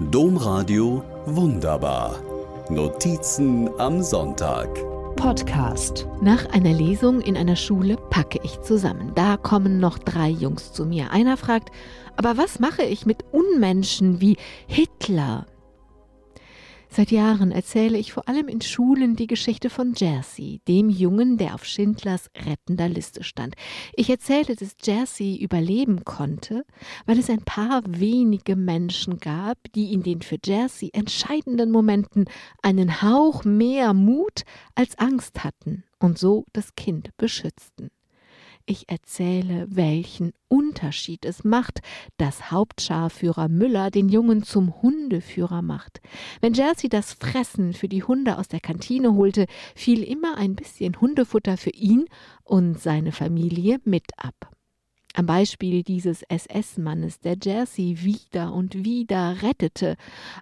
Domradio Wunderbar. Notizen am Sonntag. Podcast. Nach einer Lesung in einer Schule packe ich zusammen. Da kommen noch drei Jungs zu mir. Einer fragt, aber was mache ich mit Unmenschen wie Hitler? Seit Jahren erzähle ich vor allem in Schulen die Geschichte von Jersey, dem Jungen, der auf Schindlers rettender Liste stand. Ich erzählte, dass Jersey überleben konnte, weil es ein paar wenige Menschen gab, die in den für Jersey entscheidenden Momenten einen Hauch mehr Mut als Angst hatten und so das Kind beschützten. Ich erzähle, welchen Unterschied es macht, dass Hauptscharführer Müller den Jungen zum Hundeführer macht. Wenn Jersey das Fressen für die Hunde aus der Kantine holte, fiel immer ein bisschen Hundefutter für ihn und seine Familie mit ab. Am Beispiel dieses SS-Mannes, der Jersey wieder und wieder rettete,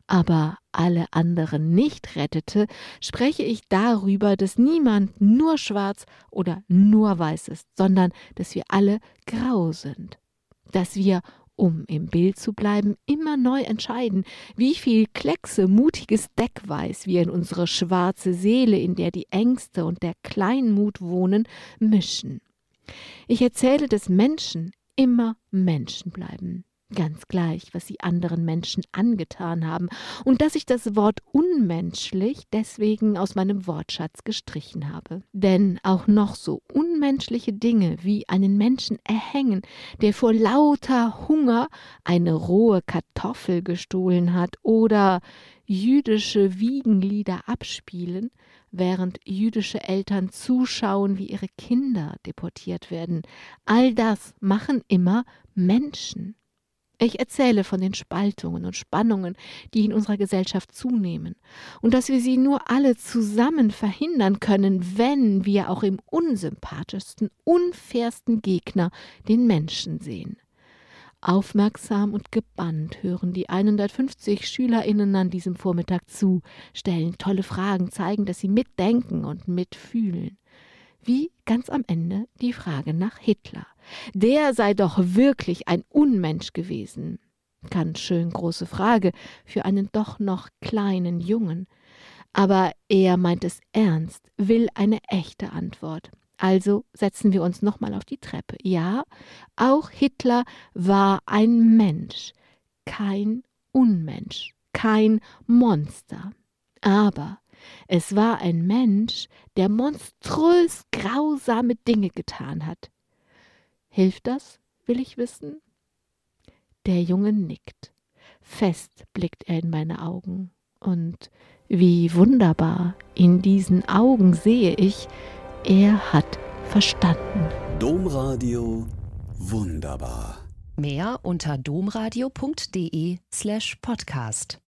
aber alle anderen nicht rettete, spreche ich darüber, dass niemand nur schwarz oder nur weiß ist, sondern dass wir alle grau sind. Dass wir um im Bild zu bleiben, immer neu entscheiden, wie viel Kleckse, mutiges Deckweiß wir in unsere schwarze Seele, in der die Ängste und der Kleinmut wohnen, mischen. Ich erzähle, dass Menschen immer Menschen bleiben, ganz gleich, was sie anderen Menschen angetan haben, und dass ich das Wort unmenschlich deswegen aus meinem Wortschatz gestrichen habe. Denn auch noch so unmenschliche Dinge wie einen Menschen erhängen, der vor lauter Hunger eine rohe Kartoffel gestohlen hat, oder jüdische Wiegenlieder abspielen, während jüdische Eltern zuschauen, wie ihre Kinder deportiert werden. All das machen immer Menschen. Ich erzähle von den Spaltungen und Spannungen, die in unserer Gesellschaft zunehmen, und dass wir sie nur alle zusammen verhindern können, wenn wir auch im unsympathischsten, unfairsten Gegner den Menschen sehen. Aufmerksam und gebannt hören die 150 SchülerInnen an diesem Vormittag zu, stellen tolle Fragen, zeigen, dass sie mitdenken und mitfühlen. Wie ganz am Ende die Frage nach Hitler. Der sei doch wirklich ein Unmensch gewesen. Ganz schön große Frage für einen doch noch kleinen Jungen. Aber er meint es ernst, will eine echte Antwort. Also setzen wir uns nochmal auf die Treppe. Ja, auch Hitler war ein Mensch, kein Unmensch, kein Monster. Aber es war ein Mensch, der monströs grausame Dinge getan hat. Hilft das, will ich wissen? Der Junge nickt. Fest blickt er in meine Augen. Und wie wunderbar in diesen Augen sehe ich, er hat verstanden. Domradio wunderbar. Mehr unter domradio.de slash podcast.